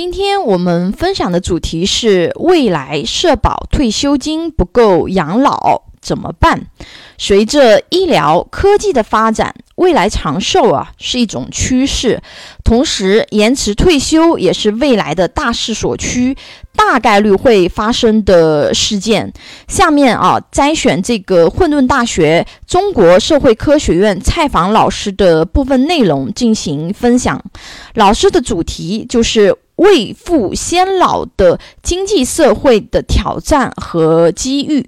今天我们分享的主题是未来社保退休金不够养老怎么办？随着医疗科技的发展，未来长寿啊是一种趋势，同时延迟退休也是未来的大势所趋，大概率会发生的事件。下面啊，摘选这个混沌大学中国社会科学院蔡访老师的部分内容进行分享。老师的主题就是未富先老的经济社会的挑战和机遇。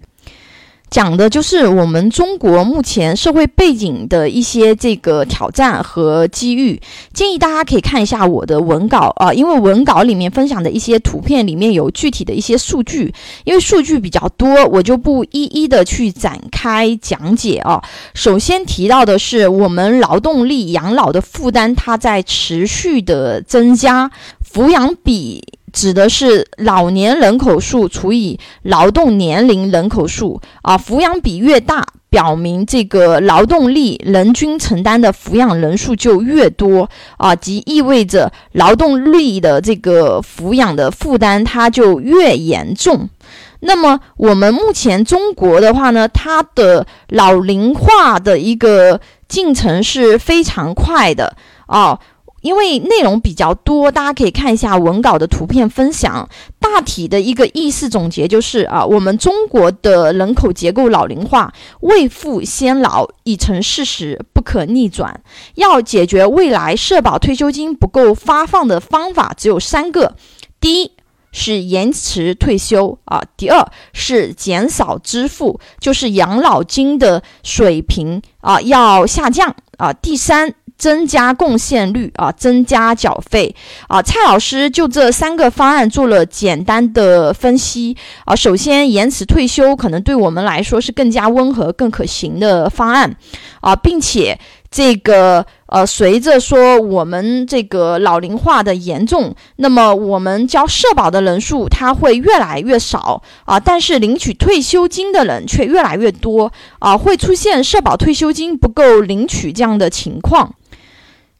讲的就是我们中国目前社会背景的一些这个挑战和机遇，建议大家可以看一下我的文稿啊，因为文稿里面分享的一些图片里面有具体的一些数据，因为数据比较多，我就不一一的去展开讲解啊。首先提到的是我们劳动力养老的负担，它在持续的增加，抚养比。指的是老年人口数除以劳动年龄人口数啊，抚养比越大，表明这个劳动力人均承担的抚养人数就越多啊，即意味着劳动力的这个抚养的负担它就越严重。那么我们目前中国的话呢，它的老龄化的一个进程是非常快的啊。因为内容比较多，大家可以看一下文稿的图片分享。大体的一个意思总结就是啊，我们中国的人口结构老龄化，未富先老已成事实，不可逆转。要解决未来社保退休金不够发放的方法只有三个：第一是延迟退休啊；第二是减少支付，就是养老金的水平啊要下降啊；第三。增加贡献率啊，增加缴费啊。蔡老师就这三个方案做了简单的分析啊。首先，延迟退休可能对我们来说是更加温和、更可行的方案啊，并且这个呃，随着说我们这个老龄化的严重，那么我们交社保的人数它会越来越少啊，但是领取退休金的人却越来越多啊，会出现社保退休金不够领取这样的情况。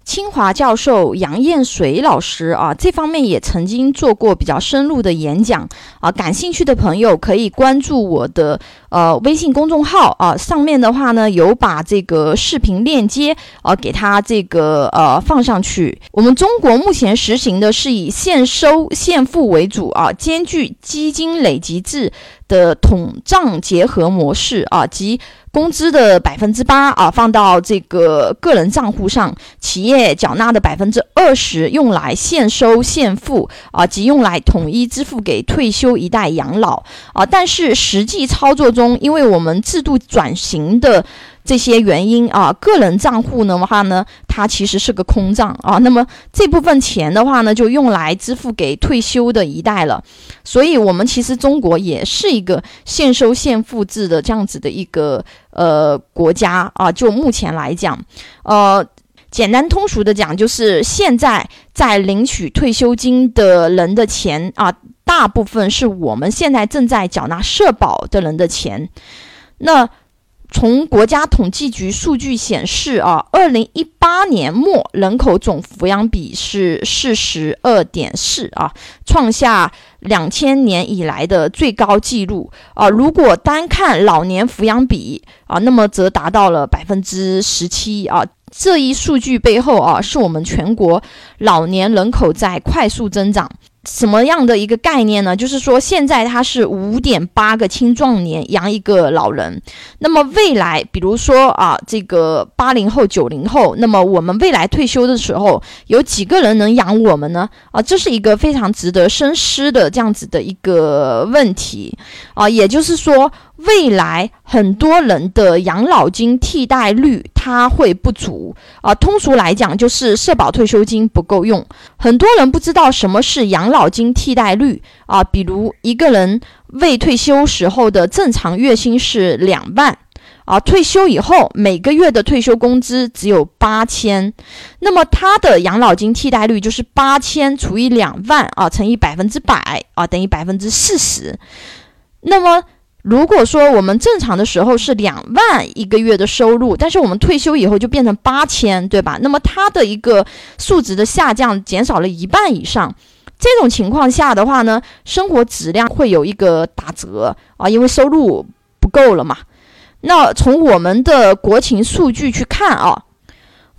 清华教授杨艳水老师啊，这方面也曾经做过比较深入的演讲啊，感兴趣的朋友可以关注我的呃微信公众号啊，上面的话呢有把这个视频链接啊给他这个呃放上去。我们中国目前实行的是以现收现付为主啊，兼具基金累积制的统账结合模式啊，及。工资的百分之八啊，放到这个个人账户上，企业缴纳的百分之二十用来现收现付啊，即用来统一支付给退休一代养老啊。但是实际操作中，因为我们制度转型的。这些原因啊，个人账户的话呢，它其实是个空账啊。那么这部分钱的话呢，就用来支付给退休的一代了。所以，我们其实中国也是一个现收现付制的这样子的一个呃国家啊。就目前来讲，呃，简单通俗的讲，就是现在在领取退休金的人的钱啊，大部分是我们现在正在缴纳社保的人的钱。那从国家统计局数据显示，啊，二零一八年末人口总抚养比是四十二点四啊，创下两千年以来的最高纪录啊。如果单看老年抚养比啊，那么则达到了百分之十七啊。这一数据背后啊，是我们全国老年人口在快速增长。什么样的一个概念呢？就是说，现在它是五点八个青壮年养一个老人，那么未来，比如说啊，这个八零后、九零后，那么我们未来退休的时候，有几个人能养我们呢？啊，这是一个非常值得深思的这样子的一个问题啊，也就是说。未来很多人的养老金替代率它会不足啊，通俗来讲就是社保退休金不够用。很多人不知道什么是养老金替代率啊，比如一个人未退休时候的正常月薪是两万啊，退休以后每个月的退休工资只有八千，那么他的养老金替代率就是八千除以两万啊，乘以百分之百啊，等于百分之四十，那么。如果说我们正常的时候是两万一个月的收入，但是我们退休以后就变成八千，对吧？那么它的一个数值的下降减少了一半以上，这种情况下的话呢，生活质量会有一个打折啊，因为收入不够了嘛。那从我们的国情数据去看啊。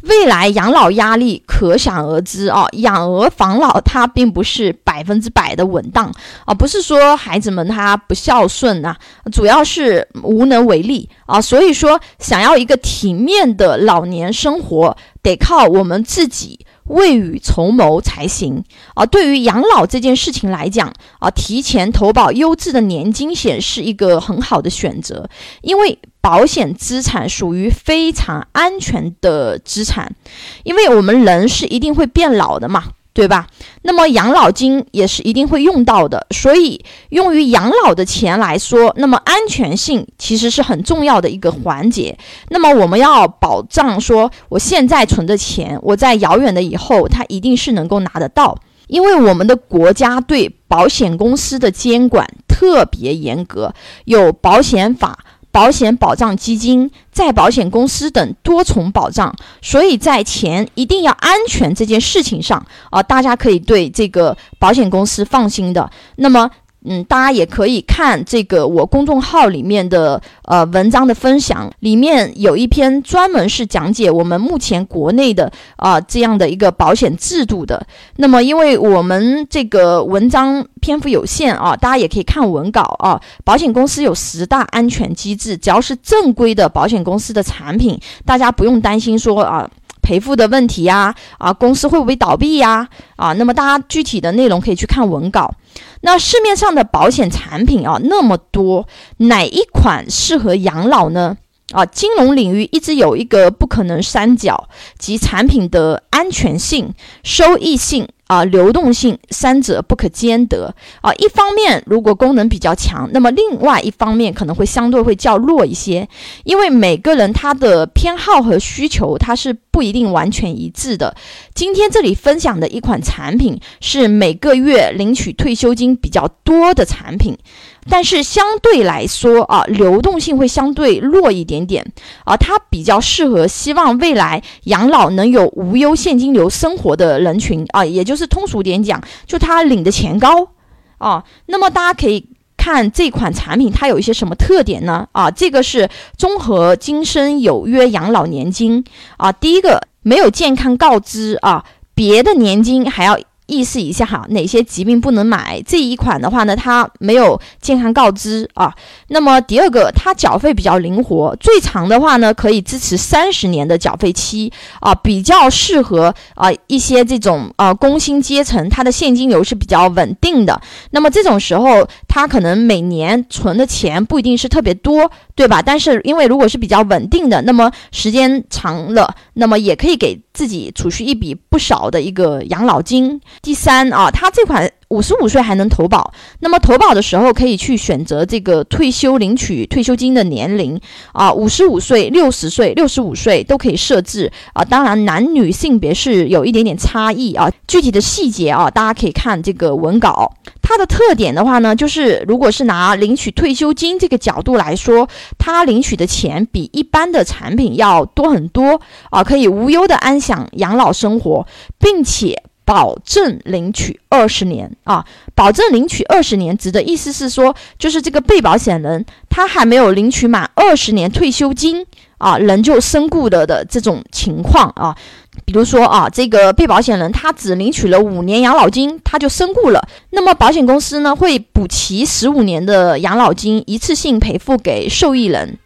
未来养老压力可想而知啊，养儿防老它并不是百分之百的稳当啊，不是说孩子们他不孝顺呐，主要是无能为力啊，所以说想要一个体面的老年生活，得靠我们自己。未雨绸缪才行啊！对于养老这件事情来讲啊，提前投保优质的年金险是一个很好的选择，因为保险资产属于非常安全的资产，因为我们人是一定会变老的嘛。对吧？那么养老金也是一定会用到的，所以用于养老的钱来说，那么安全性其实是很重要的一个环节。那么我们要保障说，我现在存的钱，我在遥远的以后，它一定是能够拿得到，因为我们的国家对保险公司的监管特别严格，有保险法。保险保障基金、再保险公司等多重保障，所以在钱一定要安全这件事情上啊，大家可以对这个保险公司放心的。那么。嗯，大家也可以看这个我公众号里面的呃文章的分享，里面有一篇专门是讲解我们目前国内的啊这样的一个保险制度的。那么，因为我们这个文章篇幅有限啊，大家也可以看文稿啊。保险公司有十大安全机制，只要是正规的保险公司的产品，大家不用担心说啊。赔付的问题呀，啊，公司会不会倒闭呀？啊，那么大家具体的内容可以去看文稿。那市面上的保险产品啊那么多，哪一款适合养老呢？啊，金融领域一直有一个不可能三角，即产品的安全性、收益性。啊，流动性三者不可兼得啊！一方面如果功能比较强，那么另外一方面可能会相对会较弱一些，因为每个人他的偏好和需求他是不一定完全一致的。今天这里分享的一款产品是每个月领取退休金比较多的产品。但是相对来说啊，流动性会相对弱一点点啊，它比较适合希望未来养老能有无忧现金流生活的人群啊，也就是通俗点讲，就他领的钱高啊。那么大家可以看这款产品，它有一些什么特点呢？啊，这个是综合今生有约养老年金啊，第一个没有健康告知啊，别的年金还要。意思一下哈，哪些疾病不能买？这一款的话呢，它没有健康告知啊。那么第二个，它缴费比较灵活，最长的话呢，可以支持三十年的缴费期啊，比较适合啊一些这种啊工薪阶层，它的现金流是比较稳定的。那么这种时候，它可能每年存的钱不一定是特别多，对吧？但是因为如果是比较稳定的，那么时间长了，那么也可以给自己储蓄一笔不少的一个养老金。第三啊，它这款五十五岁还能投保，那么投保的时候可以去选择这个退休领取退休金的年龄啊，五十五岁、六十岁、六十五岁都可以设置啊。当然，男女性别是有一点点差异啊，具体的细节啊，大家可以看这个文稿。它的特点的话呢，就是如果是拿领取退休金这个角度来说，它领取的钱比一般的产品要多很多啊，可以无忧的安享养老生活，并且。保证领取二十年啊！保证领取二十年，指的意思是说，就是这个被保险人他还没有领取满二十年退休金啊，人就身故了的这种情况啊。比如说啊，这个被保险人他只领取了五年养老金，他就身故了，那么保险公司呢会补齐十五年的养老金，一次性赔付给受益人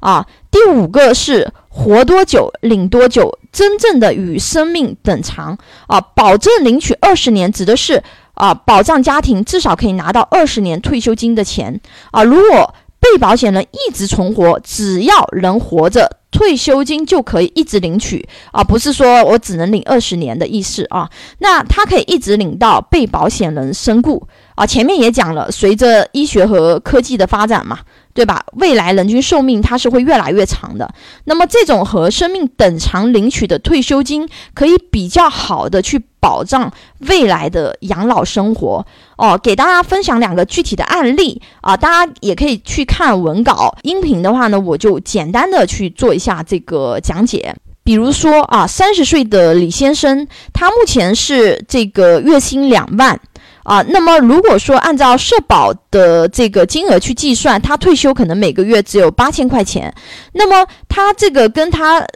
啊。第五个是活多久领多久。真正的与生命等长啊，保证领取二十年，指的是啊，保障家庭至少可以拿到二十年退休金的钱啊。如果被保险人一直存活，只要人活着，退休金就可以一直领取啊，不是说我只能领二十年的意思啊。那他可以一直领到被保险人身故啊。前面也讲了，随着医学和科技的发展嘛。对吧？未来人均寿命它是会越来越长的。那么这种和生命等长领取的退休金，可以比较好的去保障未来的养老生活哦。给大家分享两个具体的案例啊，大家也可以去看文稿。音频的话呢，我就简单的去做一下这个讲解。比如说啊，三十岁的李先生，他目前是这个月薪两万。啊。那么如果说按照社保的这个金额去计算，他退休可能每个月只有八千块钱，那么他这个跟他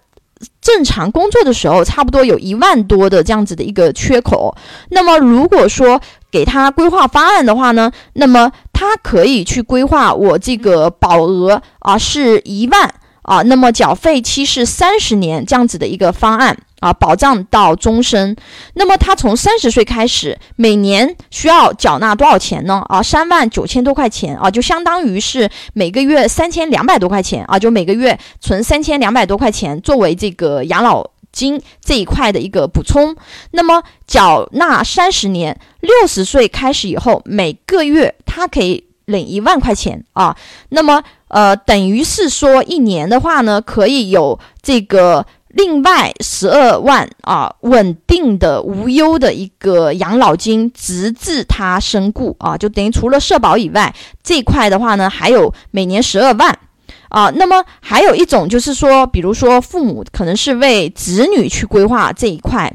正常工作的时候差不多有一万多的这样子的一个缺口。那么如果说给他规划方案的话呢，那么他可以去规划我这个保额啊是一万啊，那么缴费期是三十年这样子的一个方案。啊，保障到终身。那么他从三十岁开始，每年需要缴纳多少钱呢？啊，三万九千多块钱啊，就相当于是每个月三千两百多块钱啊，就每个月存三千两百多块钱作为这个养老金这一块的一个补充。那么缴纳三十年，六十岁开始以后，每个月他可以领一万块钱啊。那么呃，等于是说一年的话呢，可以有这个。另外十二万啊，稳定的无忧的一个养老金，直至他身故啊，就等于除了社保以外，这块的话呢，还有每年十二万啊。那么还有一种就是说，比如说父母可能是为子女去规划这一块。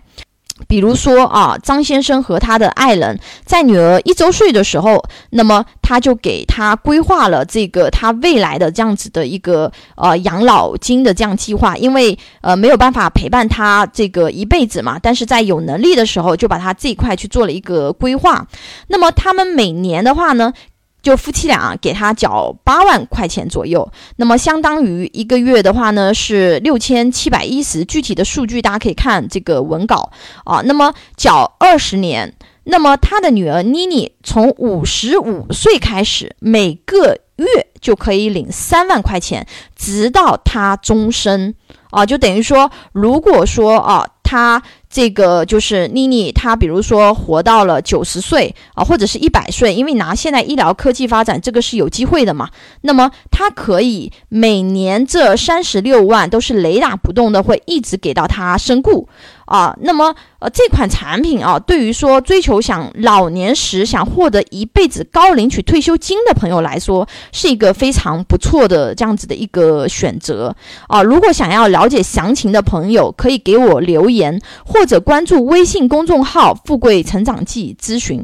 比如说啊，张先生和他的爱人，在女儿一周岁的时候，那么他就给他规划了这个他未来的这样子的一个呃养老金的这样计划，因为呃没有办法陪伴他这个一辈子嘛，但是在有能力的时候，就把他这一块去做了一个规划。那么他们每年的话呢？就夫妻俩给他缴八万块钱左右，那么相当于一个月的话呢是六千七百一十。具体的数据大家可以看这个文稿啊。那么缴二十年，那么他的女儿妮妮从五十五岁开始，每个月就可以领三万块钱，直到他终身啊。就等于说，如果说啊。他这个就是妮妮，她比如说活到了九十岁啊，或者是一百岁，因为拿现在医疗科技发展，这个是有机会的嘛。那么她可以每年这三十六万都是雷打不动的，会一直给到她身故啊。那么呃，这款产品啊，对于说追求想老年时想获得一辈子高领取退休金的朋友来说，是一个非常不错的这样子的一个选择啊。如果想要了解详情的朋友，可以给我留言。或者关注微信公众号“富贵成长记”咨询，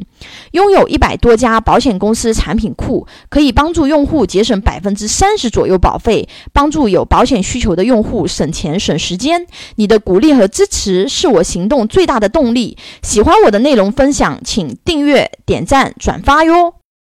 拥有一百多家保险公司产品库，可以帮助用户节省百分之三十左右保费，帮助有保险需求的用户省钱省时间。你的鼓励和支持是我行动最大的动力。喜欢我的内容分享，请订阅、点赞、转发哟。